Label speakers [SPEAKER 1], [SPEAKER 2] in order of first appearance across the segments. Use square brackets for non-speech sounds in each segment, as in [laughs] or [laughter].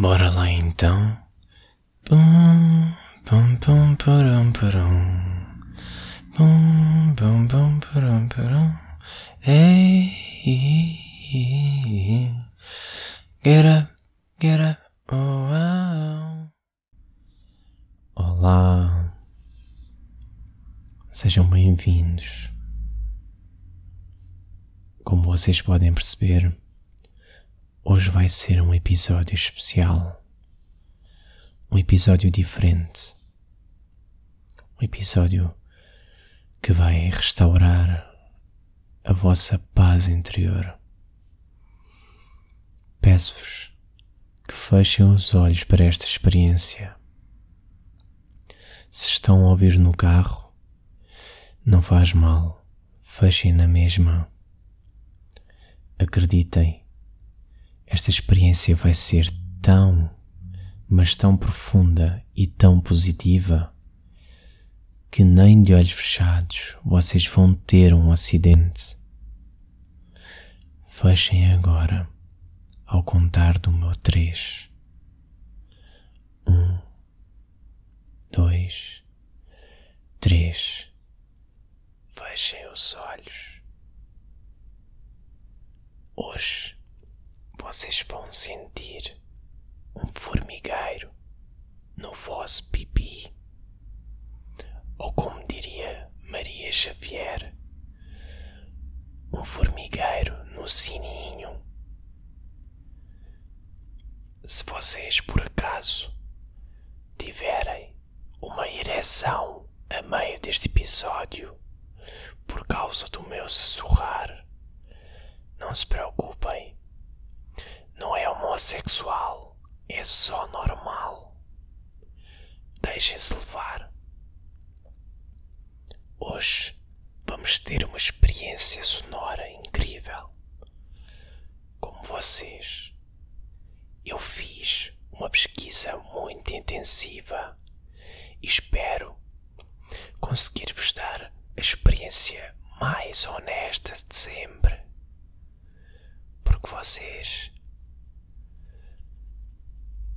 [SPEAKER 1] Bora lá então. Pum, pum, pum, parum, parum. Pum, pum, pum, parum, parum. Hey, get up, get up, oh. Olá, sejam bem-vindos. Como vocês podem perceber, Hoje vai ser um episódio especial, um episódio diferente, um episódio que vai restaurar a vossa paz interior. Peço-vos que fechem os olhos para esta experiência. Se estão a ouvir no carro, não faz mal, fechem na mesma. Acreditem esta experiência vai ser tão, mas tão profunda e tão positiva que nem de olhos fechados vocês vão ter um acidente. Fechem agora ao contar do meu três. Um, dois, três. Fechem os olhos. Hoje vocês vão sentir um formigueiro no vosso pipi. Ou como diria Maria Xavier, um formigueiro no sininho. Se vocês por acaso tiverem uma ereção a meio deste episódio por causa do meu sussurrar, não se preocupem não é homossexual, é só normal. Deixem-se levar. Hoje vamos ter uma experiência sonora incrível. Como vocês, eu fiz uma pesquisa muito intensiva e espero conseguir-vos dar a experiência mais honesta de sempre. Porque vocês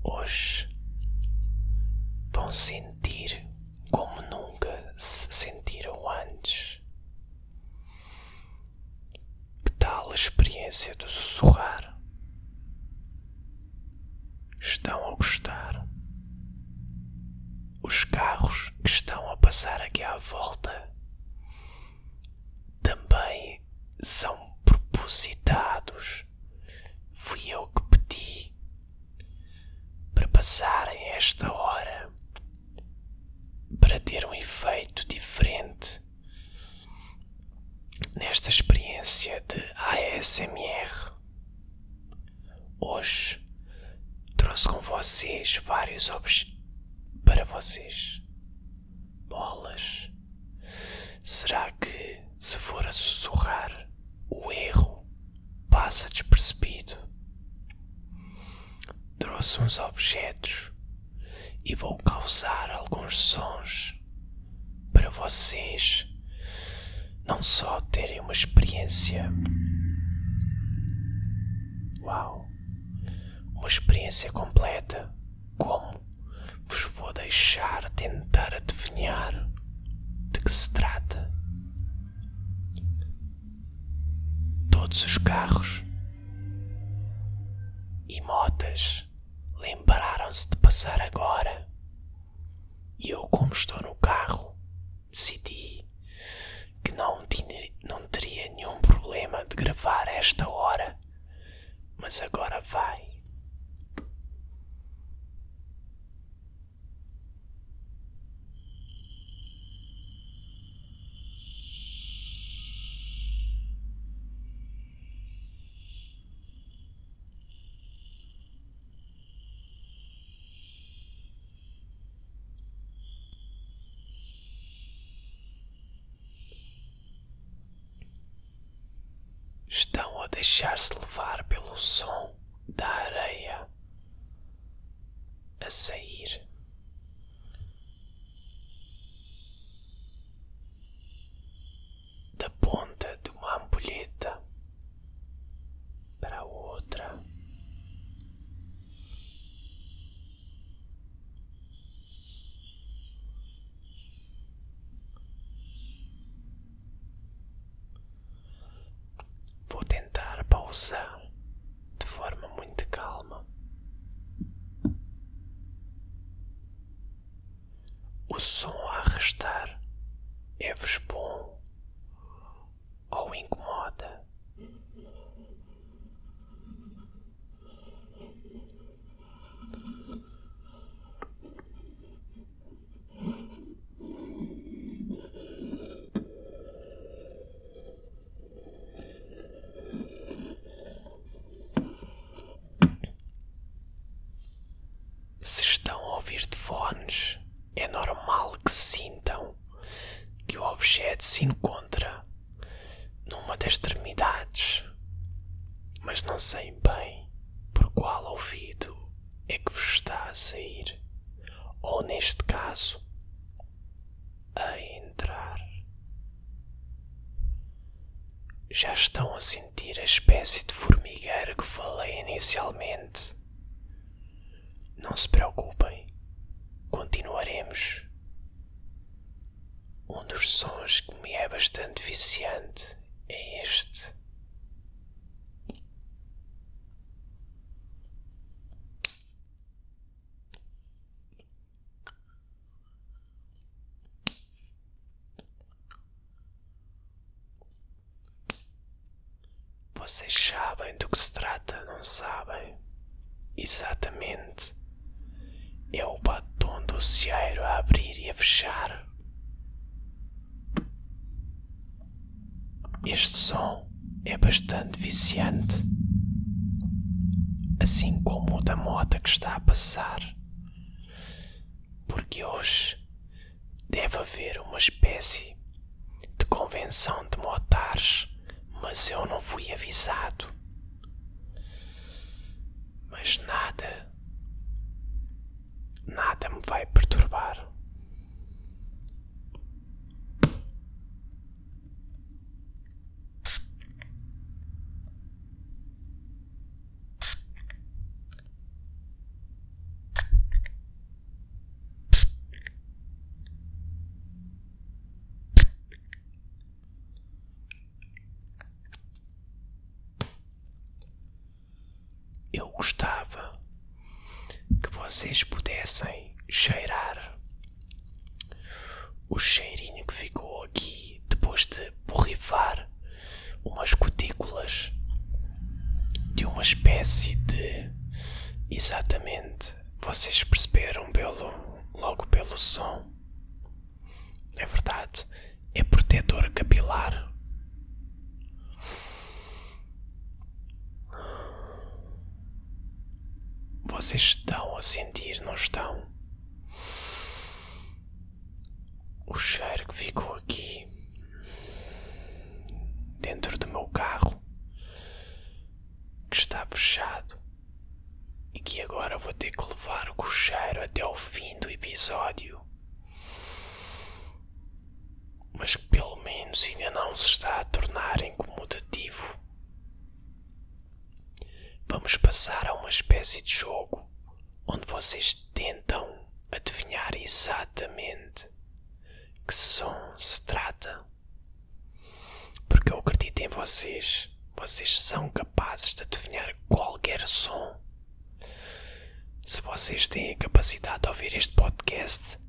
[SPEAKER 1] hoje vão sentir como nunca se sentiram antes. Que tal a experiência do sussurrar? Estão a gostar? Os carros que estão a passar aqui à volta também são propositados. Fui eu que passarem esta hora para ter um efeito diferente nesta experiência de ASMR. Hoje trouxe com vocês vários objetos para vocês. Bolas. Será que se for a sussurrar, o erro passa despercebido? trouxe uns objetos e vou causar alguns sons para vocês não só terem uma experiência. Uau! Uma experiência completa, como vos vou deixar tentar adivinhar de que se trata. Todos os carros e motas lembraram-se de passar agora. E eu, como estou no carro, decidi que não, tinha, não teria nenhum problema de gravar esta hora, mas agora vai. Estão a deixar-se levar pelo som da areia a sair. Sabem do que se trata, não sabem? Exatamente. É o batom do cieiro a abrir e a fechar. Este som é bastante viciante, assim como o da moto que está a passar, porque hoje deve haver uma espécie de convenção de motares, mas eu não fui avisado. Mas nada, nada me vai perturbar. Gostava que vocês pudessem cheirar o cheirinho que ficou aqui depois de borrifar umas cutículas de uma espécie de. Exatamente, vocês perceberam pelo, logo pelo som. É verdade, é protetor capilar. Vocês estão a sentir, não estão? O cheiro que ficou aqui dentro do meu carro que está fechado e que agora vou ter que levar o cocheiro até ao fim do episódio. Mas que pelo menos ainda não se está a tornar incomodativo. Vamos passar a uma espécie de jogo onde vocês tentam adivinhar exatamente que som se trata. Porque eu acredito em vocês. Vocês são capazes de adivinhar qualquer som. Se vocês têm a capacidade de ouvir este podcast,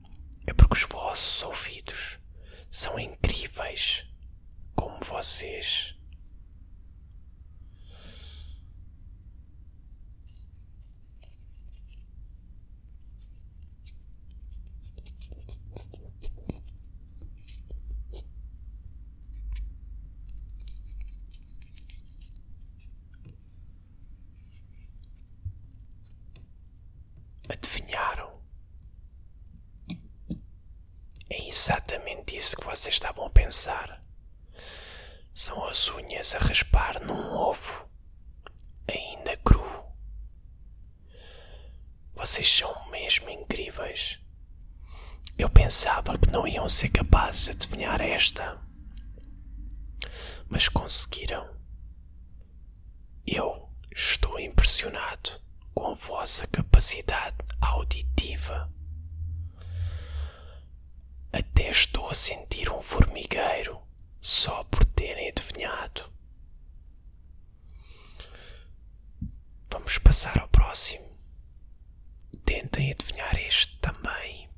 [SPEAKER 1] é porque os vossos ouvidos são incríveis como vocês. Adivinharam? É exatamente isso que vocês estavam a pensar. São as unhas a raspar num ovo, ainda cru. Vocês são mesmo incríveis. Eu pensava que não iam ser capazes de adivinhar esta, mas conseguiram. Eu estou impressionado com a vossa capacidade auditiva estou a sentir um formigueiro só por terem adivinhado. Vamos passar ao próximo. Tentem adivinhar este também.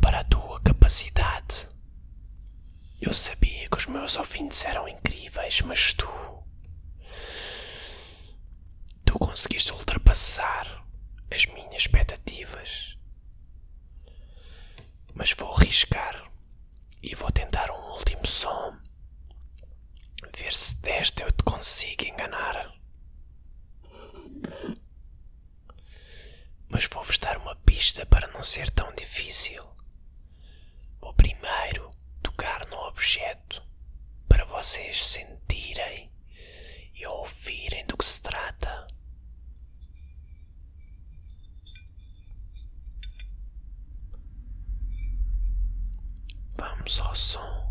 [SPEAKER 1] Para a tua capacidade. Eu sabia que os meus ouvintes eram incríveis, mas tu. Tu conseguiste ultrapassar as minhas expectativas. Mas vou arriscar e vou tentar um último som. Ver se desta eu te consigo enganar. Mas vou-vos dar uma pista para não ser tão difícil. Vou primeiro tocar no objeto para vocês sentirem e ouvirem do que se trata. Vamos ao som.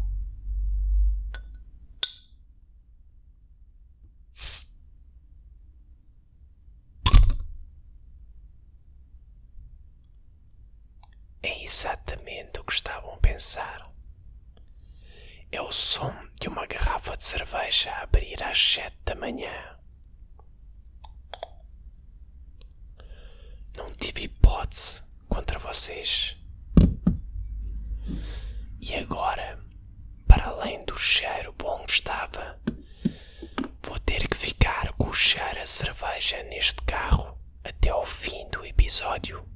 [SPEAKER 1] É exatamente o que estavam a pensar. É o som de uma garrafa de cerveja a abrir às sete da manhã. Não tive hipótese contra vocês. E agora, para além do cheiro bom que estava, vou ter que ficar com o cheiro a cerveja neste carro até ao fim do episódio.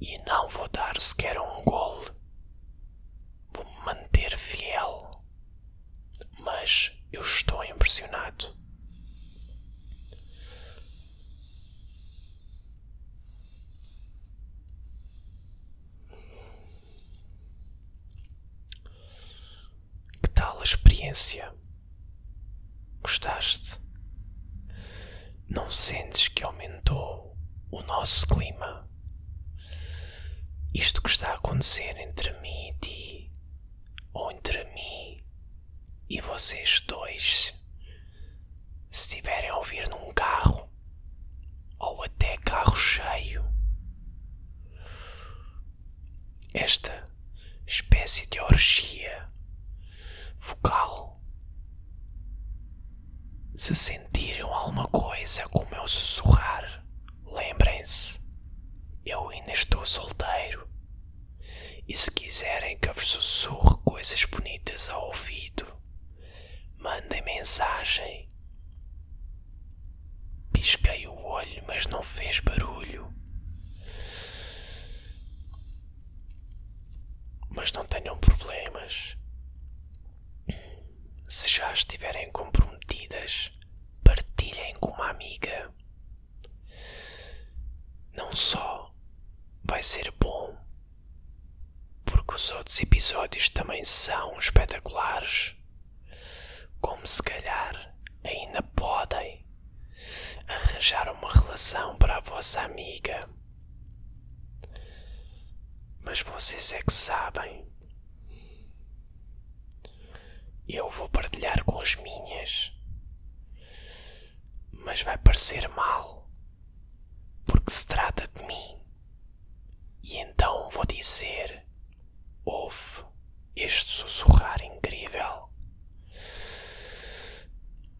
[SPEAKER 1] E não vou dar sequer um gole. Vou-me manter fiel. Mas eu estou impressionado. Que tal a experiência? Gostaste? Não sentes que aumentou o nosso clima? Isto que está a acontecer entre mim e ti, ou entre mim e vocês dois, se estiverem a ouvir num carro, ou até carro cheio, esta espécie de orgia vocal. Se sentiram alguma coisa como eu sussurrar, lembrem-se, eu ainda estou solteiro. E se quiserem que eu vos sussurre coisas bonitas ao ouvido, mandem mensagem. Pisquei o olho, mas não fez barulho. Mas não tenham problemas. Se já estiverem comprometidas, partilhem com uma amiga. Não só vai ser bom, porque os outros episódios também são espetaculares, como se calhar ainda podem arranjar uma relação para a vossa amiga. Mas vocês é que sabem. Eu vou partilhar com as minhas. Mas vai parecer mal, porque se trata de. E então vou dizer: ouve este sussurrar incrível.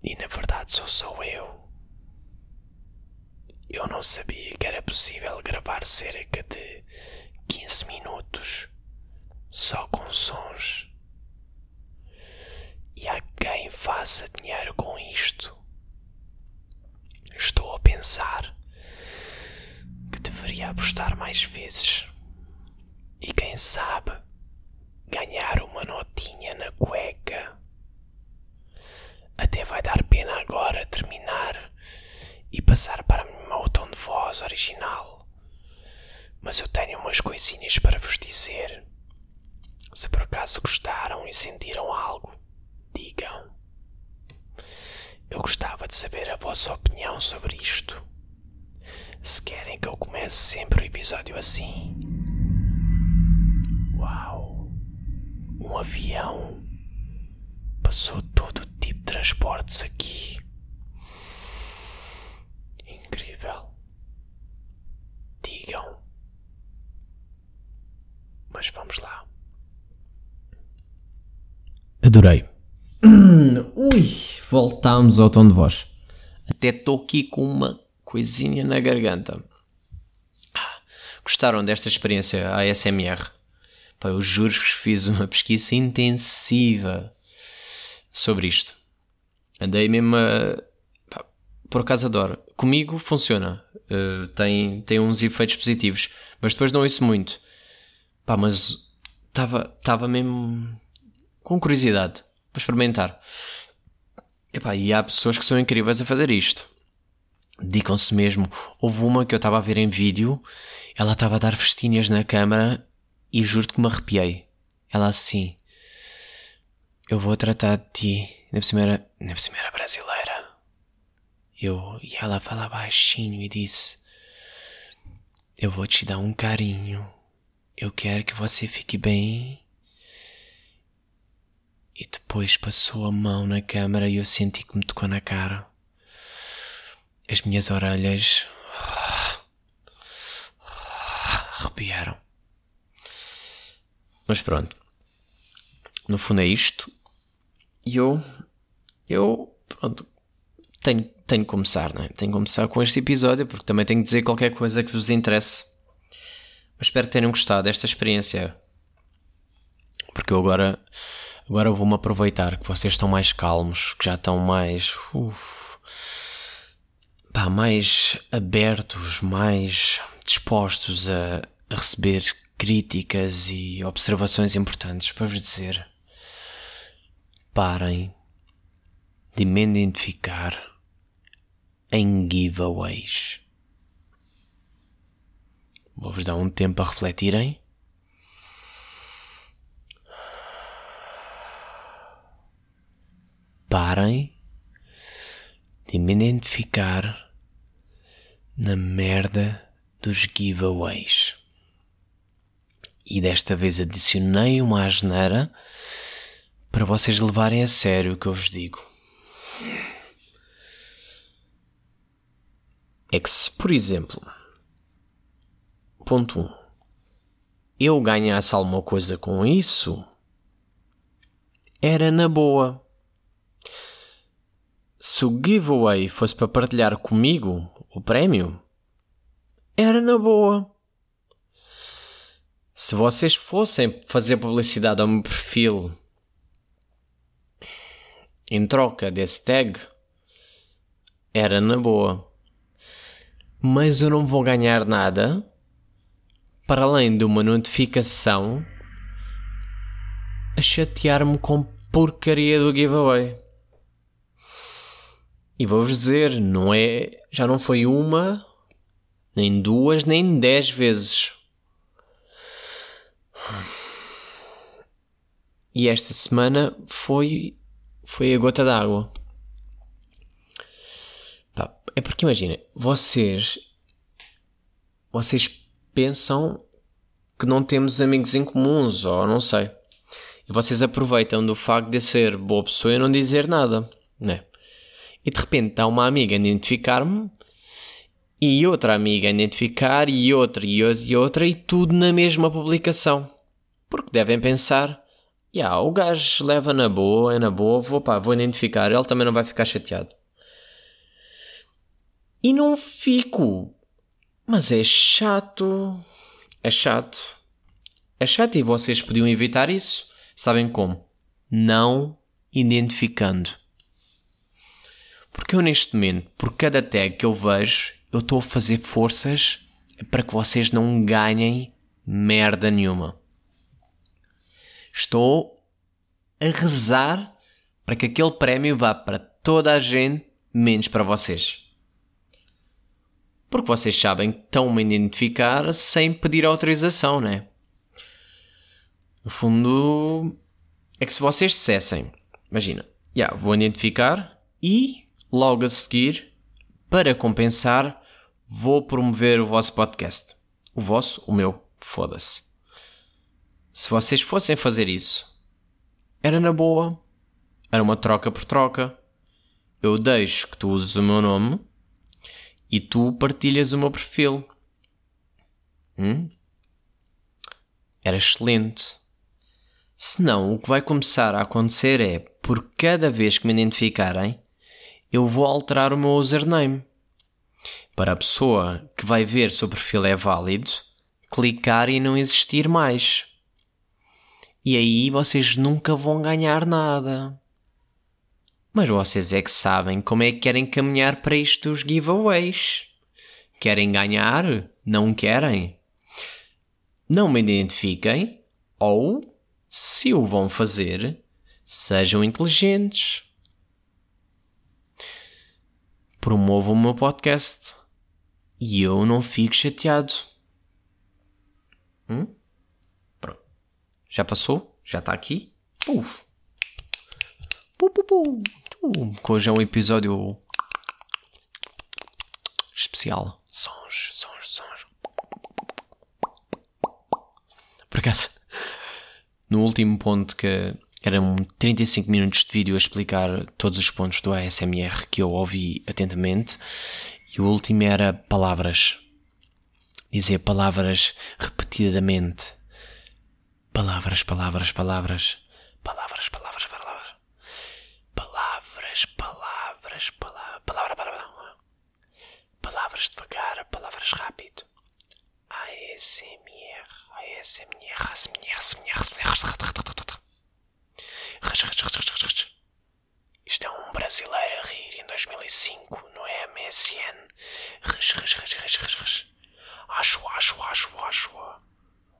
[SPEAKER 1] E na verdade sou só eu. Eu não sabia que era possível gravar cerca de 15 minutos só com sons. E há quem faça dinheiro com isto. Estou a pensar deveria apostar mais vezes. E quem sabe ganhar uma
[SPEAKER 2] notinha na cueca. Até vai dar pena agora terminar e passar para o meu tom de voz original. Mas eu tenho umas coisinhas para vos dizer. Se por acaso gostaram e
[SPEAKER 1] sentiram algo, digam. Eu gostava de saber a vossa opinião sobre isto. Se querem que eu comece sempre o episódio assim. Uau! Um avião passou todo o tipo de transportes aqui. Incrível. Digam. Mas vamos lá.
[SPEAKER 2] Adorei. Ui, voltámos ao tom de voz. Até estou aqui com uma coisinha na garganta. Gostaram desta experiência ASMR? Pá, eu juro que fiz uma pesquisa intensiva sobre isto. Andei mesmo a. Pá, por acaso adoro. Comigo funciona. Uh, tem, tem uns efeitos positivos. Mas depois não ouço muito. Pá, mas estava mesmo com curiosidade para experimentar. E há pessoas que são incríveis a fazer isto. Dedicam-se mesmo. Houve uma que eu estava a ver em vídeo, ela estava a dar festinhas na câmara e juro que me arrepiei. Ela assim, eu vou tratar de ti. Na primeira, na primeira brasileira. Eu, e ela fala baixinho e disse: Eu vou te dar um carinho. Eu quero que você fique bem. E depois passou a mão na câmara e eu senti que me tocou na cara. As minhas orelhas [sighs] arrepiaram. Mas pronto. No fundo é isto. E eu. Eu. Pronto. Tenho, tenho que começar, não é? Tenho que começar com este episódio porque também tenho que dizer qualquer coisa que vos interesse. Mas espero que tenham gostado desta experiência. Porque eu agora Agora vou-me aproveitar que vocês estão mais calmos, que já estão mais. Uf, pá, mais abertos, mais dispostos a, a receber críticas e observações importantes para vos dizer: parem de me identificar em giveaways. Vou-vos dar um tempo a refletirem parem de me identificar na merda dos giveaways. E desta vez adicionei uma asneira para vocês levarem a sério o que eu vos digo. É que se, por exemplo, ponto 1, um, eu ganhasse alguma coisa com isso, era na boa se o giveaway fosse para partilhar comigo o prémio, era na boa. Se vocês fossem fazer publicidade ao meu perfil em troca desse tag, era na boa. Mas eu não vou ganhar nada para além de uma notificação a chatear-me com porcaria do giveaway. E vou-vos dizer, não é, já não foi uma, nem duas, nem dez vezes. E esta semana foi, foi a gota d'água. É porque imagina, vocês, vocês pensam que não temos amigos em comuns, ou não sei. E vocês aproveitam do facto de ser boa pessoa e não dizer nada, né? E de repente há uma amiga a identificar-me e outra amiga a identificar e outra e outra e outra e tudo na mesma publicação. Porque devem pensar, yeah, o gajo leva na boa, é na boa, vou, pá, vou identificar, ele também não vai ficar chateado. E não fico. Mas é chato. É chato. É chato e vocês podiam evitar isso. Sabem como? Não identificando. Porque eu neste momento, por cada tag que eu vejo, eu estou a fazer forças para que vocês não ganhem merda nenhuma. Estou a rezar para que aquele prémio vá para toda a gente, menos para vocês. Porque vocês sabem que estão-me a identificar sem pedir autorização, né? No fundo, é que se vocês dissessem, imagina, yeah, vou identificar e logo a seguir, para compensar, vou promover o vosso podcast. O vosso, o meu, foda-se. Se vocês fossem fazer isso, era na boa, era uma troca por troca. Eu deixo que tu uses o meu nome e tu partilhas o meu perfil. Hum? Era excelente. Senão, o que vai começar a acontecer é, por cada vez que me identificarem, eu vou alterar o meu username. Para a pessoa que vai ver se o perfil é válido, clicar e não existir mais. E aí vocês nunca vão ganhar nada. Mas vocês é que sabem como é que querem caminhar para isto dos giveaways. Querem ganhar? Não querem? Não me identifiquem ou, se o vão fazer, sejam inteligentes. Promovam o meu podcast e eu não fico chateado. Hum? Pronto. Já passou? Já está aqui? Uf. Pu, pu, pu. Hoje é um episódio especial. Sons, sons, sons. Por acaso, no último ponto que eram 35 minutos de vídeo a explicar todos os pontos do ASMR que eu ouvi atentamente, e o último era palavras. Dizer palavras repetidamente. Palavras, palavras, palavras. Palavras, palavras, palavras. Palavras, palavras, palavras. Palavra, palavra. Palavras devagar, palavras rápido. ASMR, ASMR, ASMR, ASMR, ASMR. Isto é um brasileiro a rir em 2005 no MSN. Rish, rish, rish, rish, rish, rish. Acho, acho, acho, acho.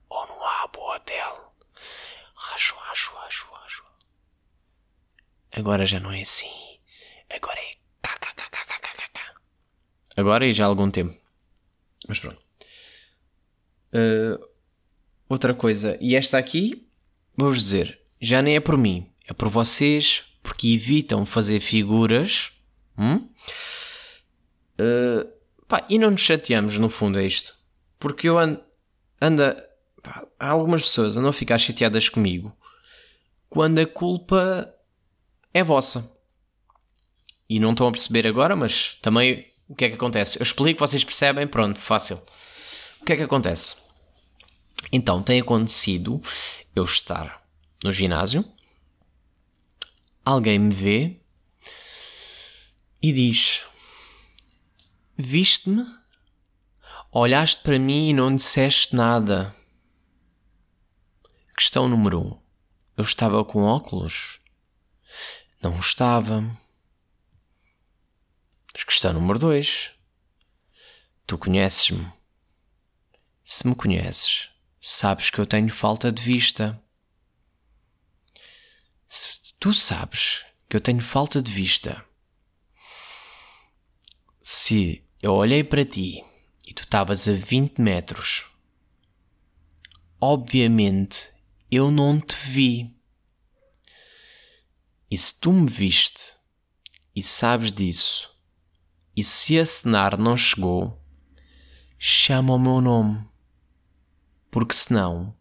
[SPEAKER 2] Ou no Abo Hotel. Acho, acho, acho, acho. Agora já não é assim. Agora é. Agora e já há algum tempo. Mas pronto. Uh, outra coisa. E esta aqui, vou-vos dizer, já nem é por mim. É por vocês, porque evitam fazer figuras. Hum? Uh, pá, e não nos chateamos, no fundo, é isto. Porque eu ando. Anda, pá, algumas pessoas andam a ficar chateadas comigo quando a culpa é vossa. E não estão a perceber agora, mas também o que é que acontece? Eu explico, vocês percebem, pronto, fácil. O que é que acontece? Então, tem acontecido eu estar no ginásio, alguém me vê e diz: Viste-me? Olhaste para mim e não disseste nada. Questão número 1. Um. Eu estava com óculos? Não estava. Questão número 2. Tu conheces-me. Se me conheces, sabes que eu tenho falta de vista. Se tu sabes que eu tenho falta de vista, se eu olhei para ti e tu estavas a 20 metros, obviamente eu não te vi. E se tu me viste e sabes disso, e se a cenar não chegou, chama o meu nome, porque senão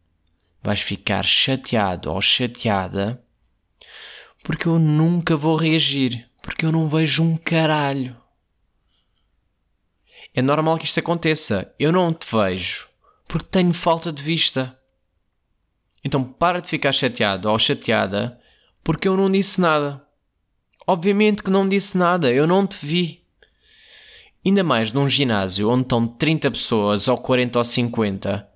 [SPEAKER 2] vais ficar chateado ou chateada, porque eu nunca vou reagir, porque eu não vejo um caralho. É normal que isto aconteça. Eu não te vejo porque tenho falta de vista. Então para de ficar chateado ou chateada porque eu não disse nada. Obviamente que não disse nada, eu não te vi. Ainda mais num ginásio onde estão 30 pessoas ou 40 ou 50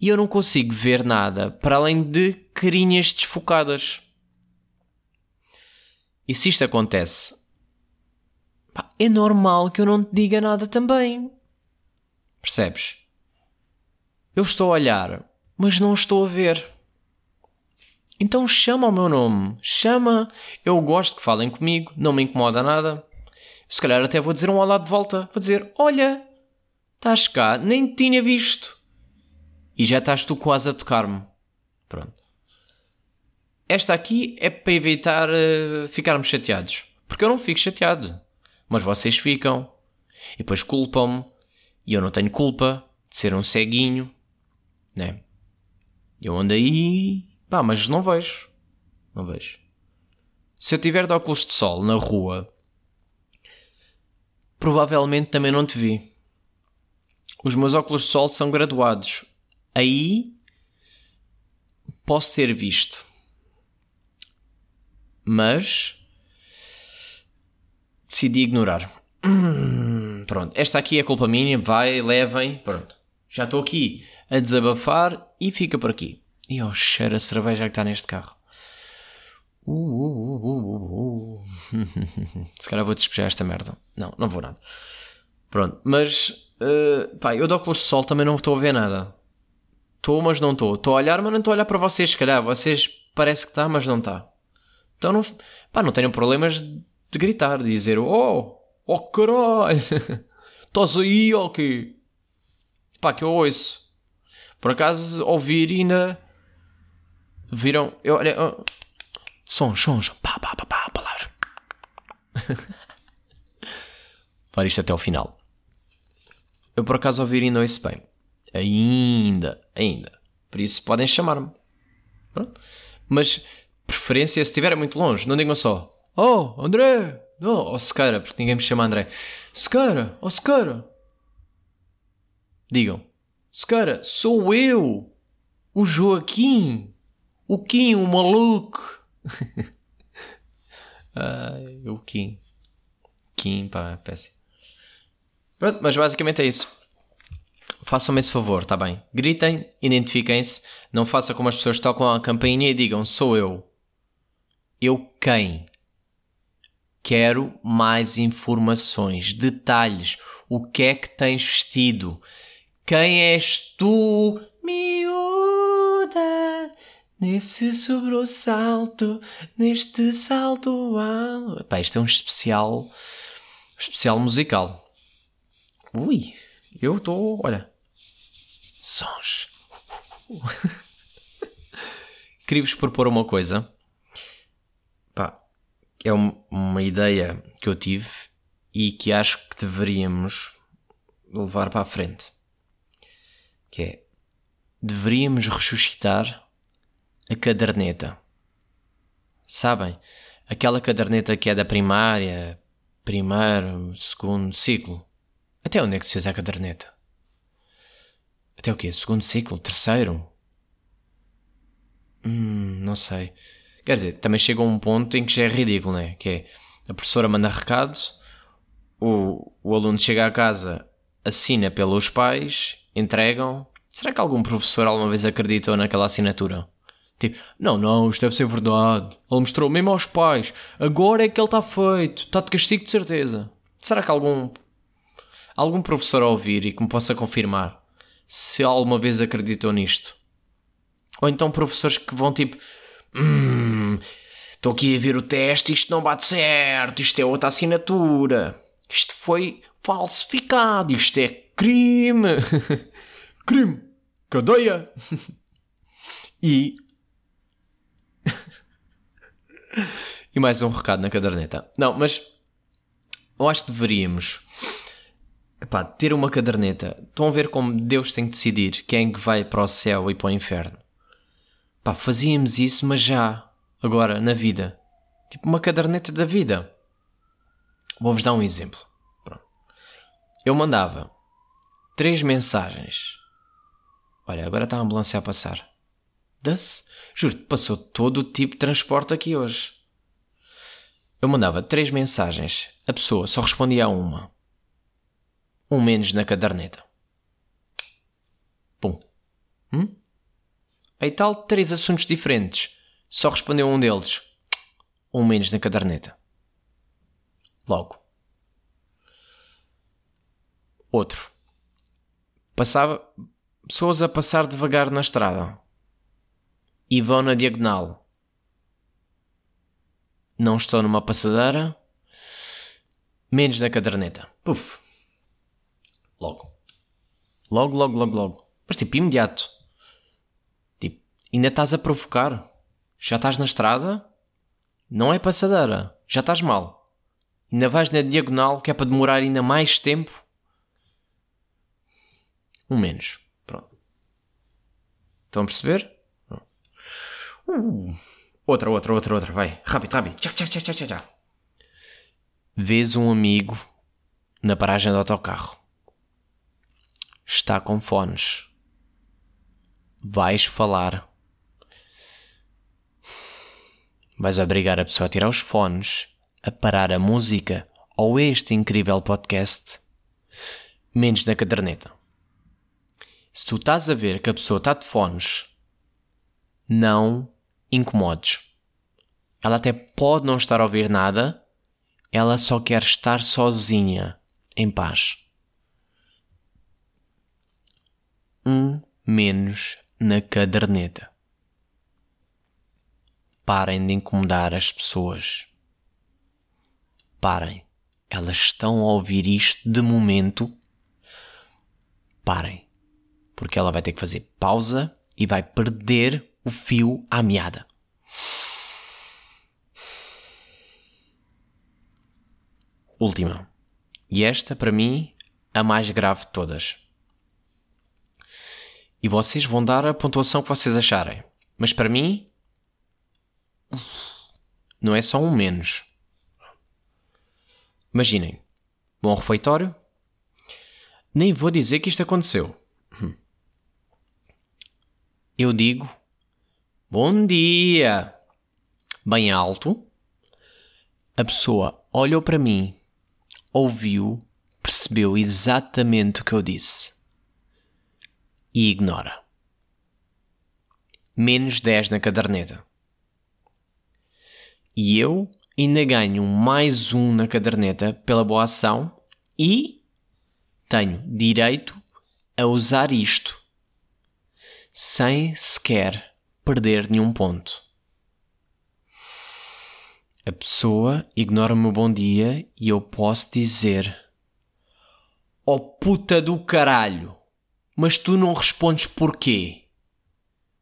[SPEAKER 2] e eu não consigo ver nada para além de carinhas desfocadas. E se isto acontece, é normal que eu não te diga nada também. Percebes? Eu estou a olhar, mas não estou a ver. Então chama o meu nome. Chama. Eu gosto que falem comigo, não me incomoda nada. Se calhar até vou dizer um olá de volta. Vou dizer: Olha, estás cá, nem te tinha visto. E já estás tu quase a tocar-me. Pronto. Esta aqui é para evitar uh, ficarmos chateados. Porque eu não fico chateado. Mas vocês ficam. E depois culpam-me. E eu não tenho culpa de ser um ceguinho. Né? Eu ando aí. Pá, mas não vejo. Não vejo. Se eu tiver de óculos de sol na rua, provavelmente também não te vi. Os meus óculos de sol são graduados. Aí posso ter visto. Mas decidi ignorar. Pronto, esta aqui é culpa minha. Vai, levem. Pronto, já estou aqui a desabafar e fica por aqui. E oh, cheira a cerveja que está neste carro. Uh, uh, uh, [laughs] Se calhar vou despejar esta merda. Não, não vou nada. Pronto, mas uh, pá, eu de óculos de sol também não estou a ver nada. Estou, mas não estou. Estou a olhar, mas não estou a olhar para vocês, se calhar. Vocês parece que está, mas não está. Então não, pá, não tenham problemas de gritar, de dizer Oh, oh caralho, [laughs] estás aí ou quê? Pá, que eu ouço. Por acaso ouvir ainda viram. Eu, olha, oh, sons, sons, pá, pá, pá, pá, [laughs] palavras. Levar isto até ao final. Eu por acaso ouvir ainda ouço bem. Ainda, ainda. Por isso podem chamar-me. Mas preferência se estiver muito longe. Não digam só Oh, André! Oh, oh Sequeira, porque ninguém me chama André. Sequeira, oh Sequeira. Digam. Sequeira, sou eu! O Joaquim! O Kim, o maluco! [laughs] Ai, o Kim. Kim, pá, péssimo. Pronto, mas basicamente é isso. Façam-me esse favor, tá bem? Gritem, identifiquem-se, não façam como as pessoas tocam a campainha e digam sou eu. Eu quem? Quero mais informações, detalhes. O que é que tens vestido? Quem és tu, miúda? Nesse sobressalto, neste salto alto. Pá, isto é um especial, especial musical. Ui, eu estou, olha, sons. [laughs] Queria-vos propor uma coisa. É uma ideia que eu tive e que acho que deveríamos levar para a frente. Que é, deveríamos ressuscitar a caderneta. Sabem? Aquela caderneta que é da primária, primeiro, segundo ciclo. Até onde é que se usa a caderneta? Até o quê? Segundo ciclo? Terceiro? Hum, não sei. Quer dizer, também chega a um ponto em que já é ridículo, né? Que é a professora manda recado, o, o aluno chega à casa, assina pelos pais, entregam. Será que algum professor alguma vez acreditou naquela assinatura? Tipo, não, não, isto deve ser verdade. Ele mostrou mesmo aos pais. Agora é que ele está feito. Está de castigo de certeza. Será que algum algum professor a ouvir e que me possa confirmar se alguma vez acreditou nisto? Ou então professores que vão tipo, hum, estou aqui a ver o teste, isto não bate certo, isto é outra assinatura, isto foi falsificado, isto é crime, [laughs] crime, cadeia. [laughs] e [laughs] e mais um recado na caderneta. Não, mas eu acho que deveríamos epá, ter uma caderneta. Estão a ver como Deus tem que decidir quem é que vai para o céu e para o inferno. Pá, fazíamos isso, mas já, agora, na vida. Tipo uma caderneta da vida. Vou-vos dar um exemplo. Pronto. Eu mandava três mensagens. Olha, agora está a ambulância a passar. Da-se. Juro-te, passou todo o tipo de transporte aqui hoje. Eu mandava três mensagens. A pessoa só respondia a uma. Um menos na caderneta. Pum. Hum? Aí tal, três assuntos diferentes. Só respondeu um deles. Um menos na caderneta. Logo. Outro. Passava pessoas a passar devagar na estrada e vão na diagonal. Não estou numa passadeira, menos na caderneta. Puf. Logo. Logo, logo, logo, logo. Mas tipo, imediato. Ainda estás a provocar. Já estás na estrada? Não é passadeira. Já estás mal. Ainda vais na diagonal que é para demorar ainda mais tempo? Um menos. Pronto. Estão a perceber? Uh. Outra, outra, outra, outra. Vai. Rápido, rápido. Tchau, tchau, tchau, tchau, tchau. Vês um amigo na paragem do autocarro. Está com fones. Vais falar. Vais obrigar a pessoa a tirar os fones, a parar a música ou este incrível podcast, menos na caderneta. Se tu estás a ver que a pessoa está de fones, não incomodes. Ela até pode não estar a ouvir nada, ela só quer estar sozinha, em paz. Um menos na caderneta. Parem de incomodar as pessoas. Parem. Elas estão a ouvir isto de momento. Parem. Porque ela vai ter que fazer pausa e vai perder o fio à meada. Última. E esta, para mim, a mais grave de todas. E vocês vão dar a pontuação que vocês acharem. Mas para mim, não é só um menos. Imaginem, ao refeitório. Nem vou dizer que isto aconteceu. [clears throat] Eu digo bom dia, bem alto. A pessoa olhou para mim ouviu, percebeu exatamente o que eu disse e ignora. Menos 10 na caderneta. E eu ainda ganho mais um na caderneta pela boa ação e tenho direito a usar isto sem sequer perder nenhum ponto. A pessoa ignora o meu bom dia e eu posso dizer: Oh puta do caralho, mas tu não respondes porquê?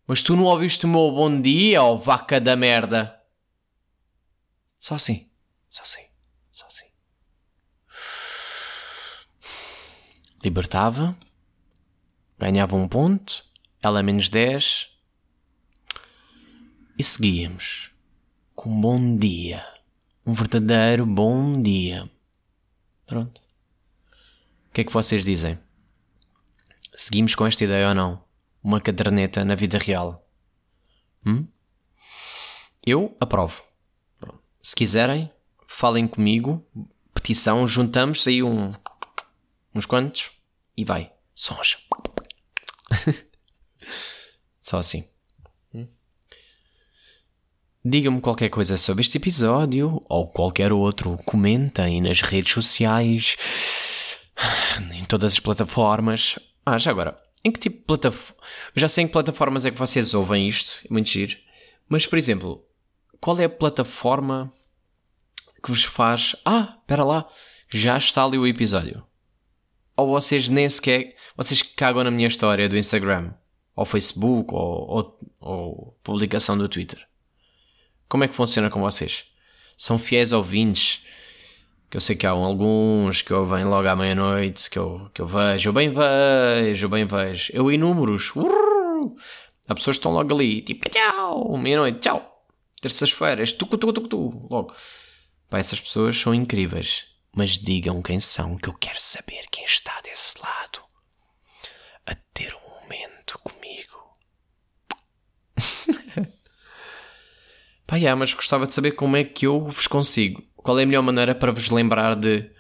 [SPEAKER 2] Mas tu não ouviste o meu bom dia, oh vaca da merda? Só assim, só assim, só assim. Libertava, ganhava um ponto, ela menos 10 e seguíamos com um bom dia. Um verdadeiro bom dia. Pronto. O que é que vocês dizem? Seguimos com esta ideia ou não? Uma caderneta na vida real? Hum? Eu aprovo. Quiserem, falem comigo. Petição, juntamos aí um, uns quantos e vai. Sons. [laughs] Só assim. Diga-me qualquer coisa sobre este episódio ou qualquer outro. Comentem nas redes sociais, em todas as plataformas. Ah, já agora, em que tipo de plataforma? Já sei em que plataformas é que vocês ouvem isto, é muito giro. Mas, por exemplo, qual é a plataforma que vos faz. Ah, espera lá, já está ali o episódio. Ou vocês nem sequer. Vocês cagam na minha história do Instagram, ou Facebook, ou, ou, ou publicação do Twitter. Como é que funciona com vocês? São fiéis ouvintes? Que eu sei que há alguns que ouvem logo à meia-noite, que eu, que eu vejo, eu bem vejo, eu bem vejo. Eu inúmeros. Há pessoas que estão logo ali, tipo, tchau, meia-noite, tchau. Terças-feiras, tu, tu, tu, tu, logo. Pá, essas pessoas são incríveis. Mas digam quem são, que eu quero saber quem está desse lado. A ter um momento comigo. [laughs] Pá, yeah, mas gostava de saber como é que eu vos consigo. Qual é a melhor maneira para vos lembrar de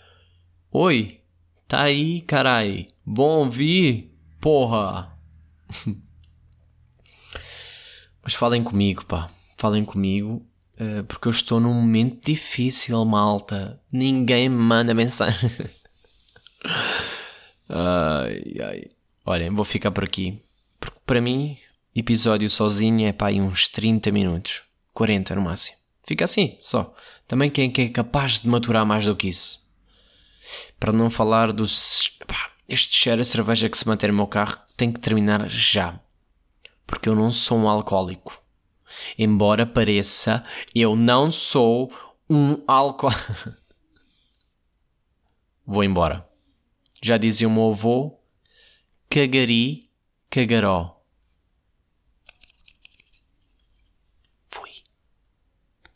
[SPEAKER 2] Oi, tá aí, carai. Bom ouvir, porra. [laughs] mas falem comigo, pá. Falem comigo, porque eu estou num momento difícil, malta. Ninguém me manda mensagem. [laughs] ai, ai. Olhem, vou ficar por aqui. Porque para mim, episódio sozinho é pá, aí uns 30 minutos. 40 no máximo. Fica assim, só. Também quem é capaz de maturar mais do que isso. Para não falar dos. Pá, este cheiro a cerveja que se mantém no meu carro tem que terminar já. Porque eu não sou um alcoólico. Embora pareça, eu não sou um álcool. [laughs] Vou embora. Já dizia o meu avô: cagari, cagaró.